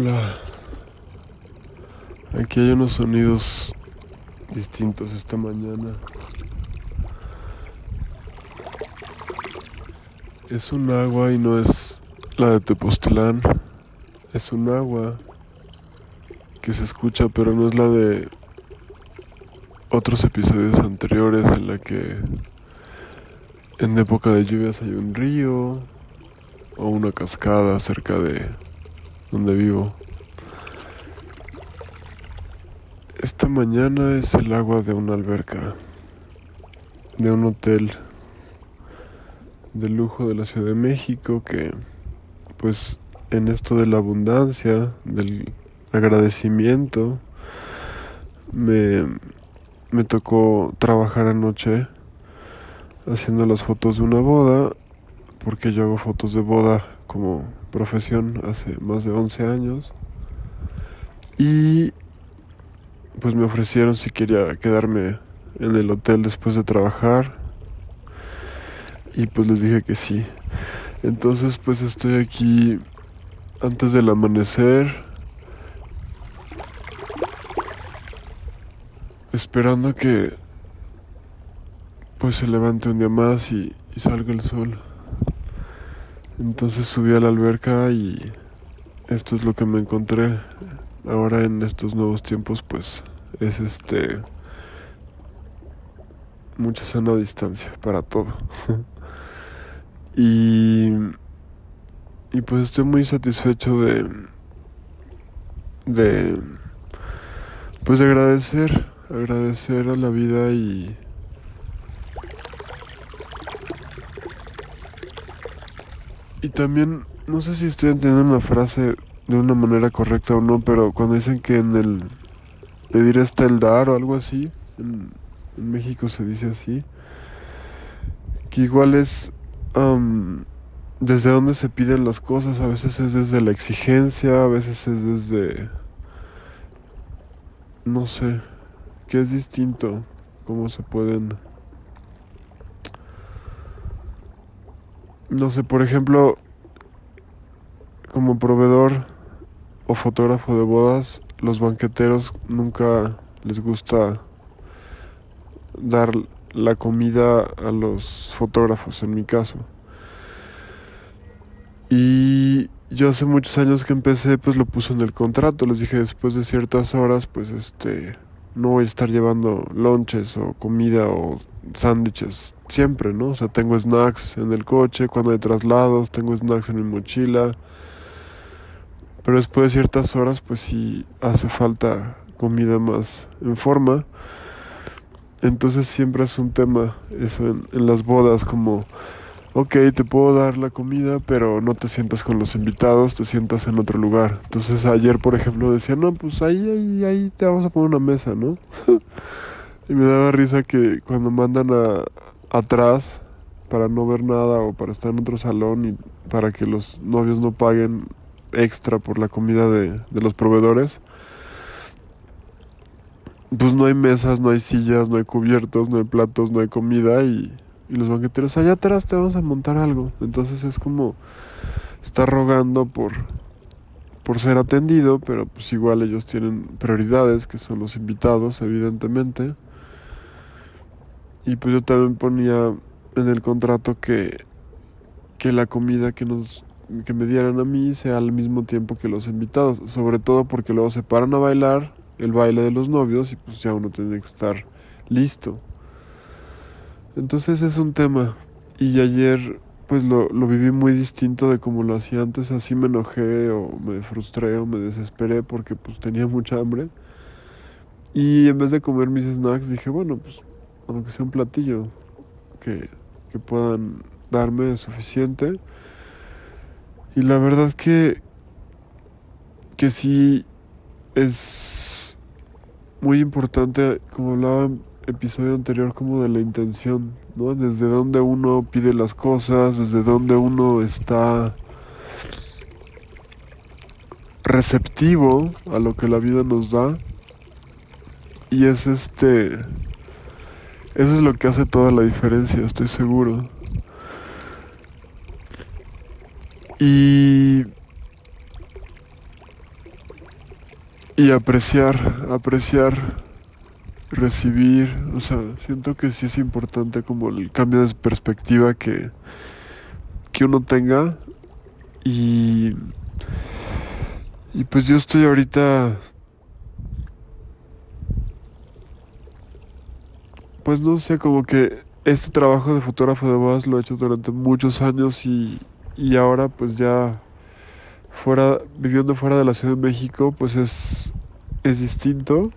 Hola. Aquí hay unos sonidos distintos esta mañana. Es un agua y no es la de Tepoztlán. Es un agua que se escucha, pero no es la de otros episodios anteriores en la que en época de lluvias hay un río o una cascada cerca de donde vivo. Esta mañana es el agua de una alberca, de un hotel de lujo de la Ciudad de México que pues en esto de la abundancia, del agradecimiento, me, me tocó trabajar anoche haciendo las fotos de una boda, porque yo hago fotos de boda como profesión hace más de 11 años. Y pues me ofrecieron si quería quedarme en el hotel después de trabajar. Y pues les dije que sí. Entonces pues estoy aquí antes del amanecer. Esperando que pues se levante un día más y, y salga el sol. Entonces subí a la alberca y esto es lo que me encontré. Ahora en estos nuevos tiempos pues es este mucha sana distancia para todo. y y pues estoy muy satisfecho de de pues de agradecer, agradecer a la vida y Y también, no sé si estoy entendiendo una frase de una manera correcta o no, pero cuando dicen que en el pedir está el dar o algo así, en, México se dice así, que igual es desde dónde se piden las cosas, a veces es desde la exigencia, a veces es desde, no sé, que es distinto, cómo se pueden no sé, por ejemplo, como proveedor o fotógrafo de bodas, los banqueteros nunca les gusta dar la comida a los fotógrafos, en mi caso. Y yo hace muchos años que empecé, pues lo puse en el contrato. Les dije después de ciertas horas, pues este, no voy a estar llevando lonches o comida o sándwiches siempre, ¿no? O sea, tengo snacks en el coche, cuando hay traslados, tengo snacks en mi mochila. Pero después de ciertas horas, pues sí hace falta comida más en forma. Entonces siempre es un tema eso en, las bodas, como, ok, te puedo dar la comida, pero no te sientas con los invitados, te sientas en otro lugar. Entonces ayer, por ejemplo, decía, no, pues ahí, ahí, ahí te vamos a poner una mesa, ¿no? y me daba risa que cuando mandan a, atrás para no ver nada o para estar en otro salón y para que los novios no paguen extra por la comida de, los proveedores. Pues no hay mesas, no hay sillas, no hay cubiertos, no hay platos, no hay comida y, y los banqueteros allá atrás te vamos a montar algo. Entonces es como estar rogando por, por ser atendido, pero pues igual ellos tienen prioridades que son los invitados, evidentemente. Y pues yo también ponía en el contrato que, que la comida que nos que me dieran a mí sea al mismo tiempo que los invitados, sobre todo porque luego se paran a bailar el baile de los novios y pues ya uno tiene que estar listo. Entonces es un tema y ayer pues lo, lo viví muy distinto de como lo hacía antes, así me enojé o me frustré o me desesperé porque pues tenía mucha hambre. Y en vez de comer mis snacks dije, bueno, pues aunque sea un platillo que, puedan darme suficiente. Y la verdad que, que sí es muy importante, como hablaba en episodio anterior, como de la intención, ¿no? Desde donde uno pide las cosas, desde donde uno está receptivo a lo que la vida nos da. Y es este eso es lo que hace toda la diferencia, estoy seguro. Y y apreciar, apreciar, recibir, o sea, siento que sí es importante como el cambio de perspectiva que, que uno tenga y, y pues yo estoy ahorita pues no sé, como que este trabajo de fotógrafo de bodas lo he hecho durante muchos años y, y ahora pues ya fuera, viviendo fuera de la Ciudad de México, pues es, es distinto.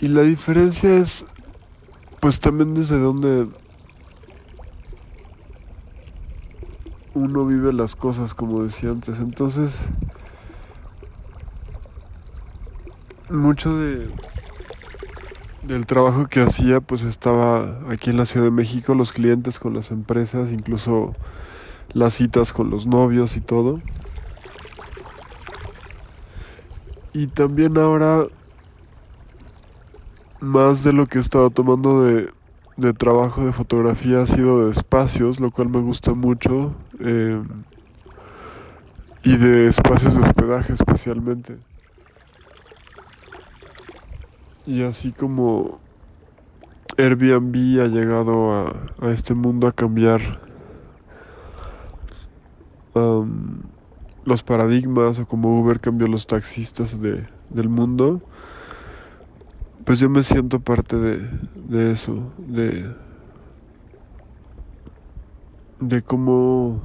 Y la diferencia es, pues también desde donde uno vive las cosas, como decía antes. Entonces, mucho de del trabajo que hacía pues estaba aquí en la Ciudad de México, los clientes con las empresas, incluso las citas con los novios y todo. Y también ahora más de lo que he estado tomando de, de trabajo de fotografía ha sido de espacios, lo cual me gusta mucho. Eh, y de espacios de hospedaje especialmente. Y así como Airbnb ha llegado a, este mundo a cambiar um, los paradigmas o como Uber cambió los taxistas de, del mundo, pues yo me siento parte de, de eso, de, de cómo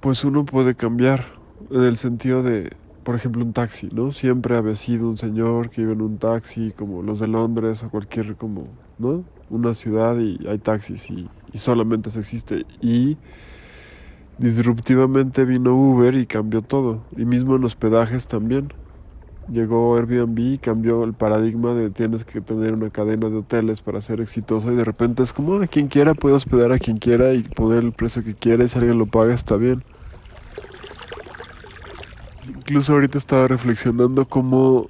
pues uno puede cambiar en el sentido de por ejemplo, un taxi, ¿no? Siempre había sido un señor que iba en un taxi, como los de Londres o cualquier, como, ¿no? Una ciudad y hay taxis y, solamente eso existe. Y disruptivamente vino Uber y cambió todo. Y mismo en hospedajes también. Llegó Airbnb y cambió el paradigma de tienes que tener una cadena de hoteles para ser exitoso y de repente es como a ah, quien quiera puede hospedar a quien quiera y poner el precio que quiera y si alguien lo paga está bien. Incluso ahorita estaba reflexionando cómo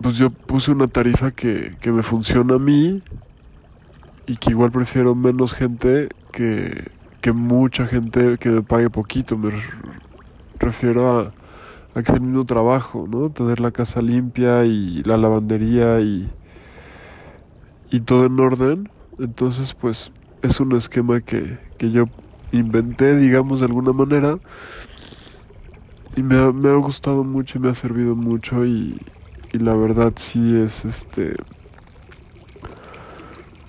pues yo puse una tarifa que, que me funciona a mí y que igual prefiero menos gente que, que mucha gente que me pague poquito. Me refiero a, que es el mismo trabajo, ¿no? Tener la casa limpia y la lavandería y, y todo en orden. Entonces, pues es un esquema que, que yo inventé, digamos, de alguna manera y me ha, me ha gustado mucho y me ha servido mucho y, y la verdad sí es este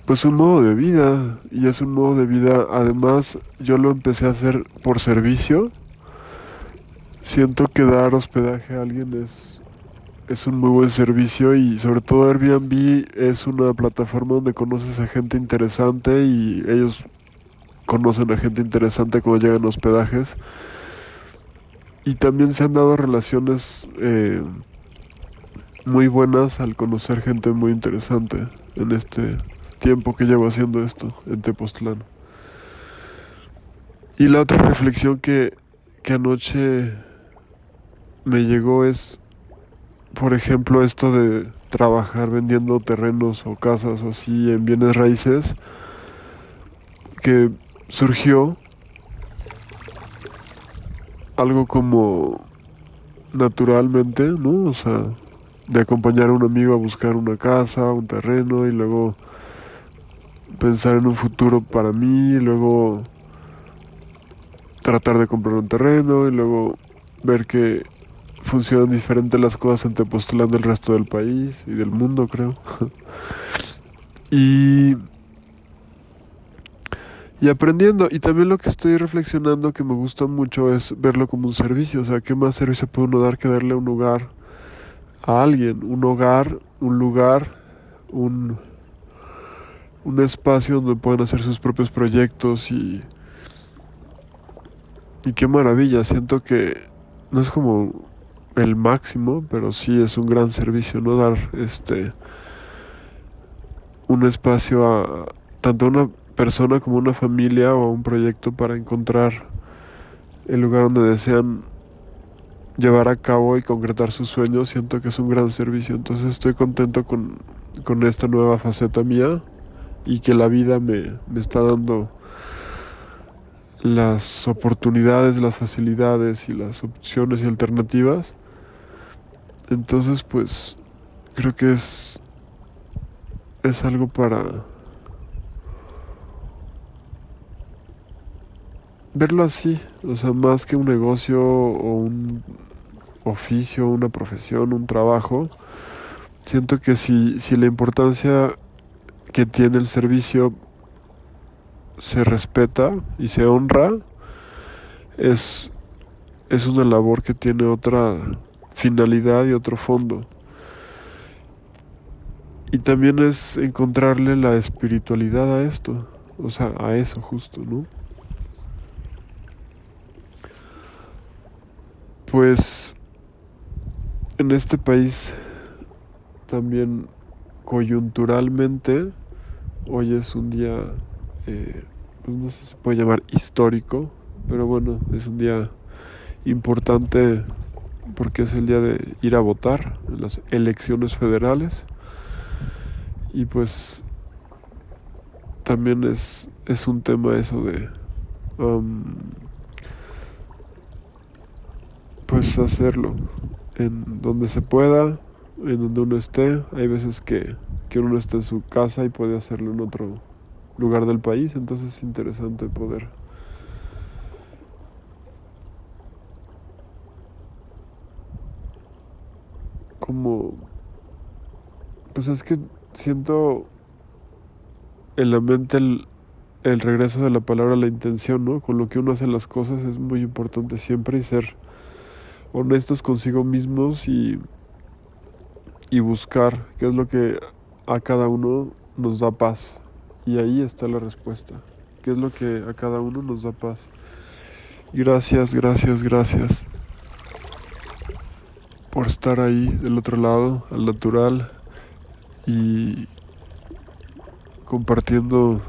pues un modo de vida. Y es un modo de vida. Además yo lo empecé a hacer por servicio. Siento que dar hospedaje a alguien es es un muy buen servicio y sobre todo Airbnb es una plataforma donde conoces a gente interesante y ellos conocen a gente interesante cuando llegan hospedajes y también se han dado relaciones eh, muy buenas al conocer gente muy interesante en este tiempo que llevo haciendo esto en Tepoztlán. Y la otra reflexión que, que anoche me llegó es, por ejemplo, esto de trabajar vendiendo terrenos o casas o así en bienes raíces, que surgió algo como naturalmente, ¿no? O sea, de acompañar a un amigo a buscar una casa, un terreno y luego pensar en un futuro para mí y luego tratar de comprar un terreno y luego ver que funcionan diferentes las cosas entre postulando el resto del país y del mundo, creo. y y aprendiendo. Y también lo que estoy reflexionando que me gusta mucho es verlo como un servicio. O sea, ¿qué más servicio puede uno dar que darle un lugar a alguien? Un hogar, un lugar, un, un espacio donde puedan hacer sus propios proyectos y... Y qué maravilla, siento que no es como el máximo, pero sí es un gran servicio, ¿no? Dar este un espacio a tanto una persona como una familia o un proyecto para encontrar el lugar donde desean llevar a cabo y concretar sus sueños, siento que es un gran servicio. Entonces estoy contento con, con esta nueva faceta mía y que la vida me, me está dando las oportunidades, las facilidades y las opciones y alternativas. Entonces, pues creo que es es algo para verlo así, o sea, más que un negocio o un oficio, una profesión, un trabajo, siento que si, si la importancia que tiene el servicio se respeta y se honra, es, es una labor que tiene otra finalidad y otro fondo. Y también es encontrarle la espiritualidad a esto, o sea, a eso justo, ¿no? Pues en este país también coyunturalmente hoy es un día, eh, pues no sé si se puede llamar histórico, pero bueno, es un día importante porque es el día de ir a votar en las elecciones federales. Y pues también es, es un tema eso de pues hacerlo en donde se pueda, en donde uno esté. Hay veces que, que uno está en su casa y puede hacerlo en otro lugar del país, entonces es interesante poder como pues es que siento en la mente el, el regreso de la palabra la intención, ¿no? Con lo que uno hace las cosas es muy importante siempre y ser honestos consigo mismos y, y buscar qué es lo que a cada uno nos da paz. Y ahí está la respuesta. ¿Qué es lo que a cada uno nos da paz? Gracias, gracias, gracias por estar ahí del otro lado, al natural y compartiendo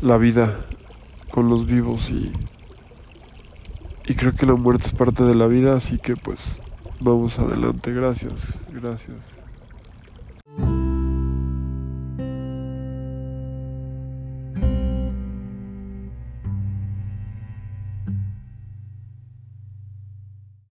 la vida con los vivos y y creo que la muerte es parte de la vida, así que pues vamos adelante. Gracias, gracias.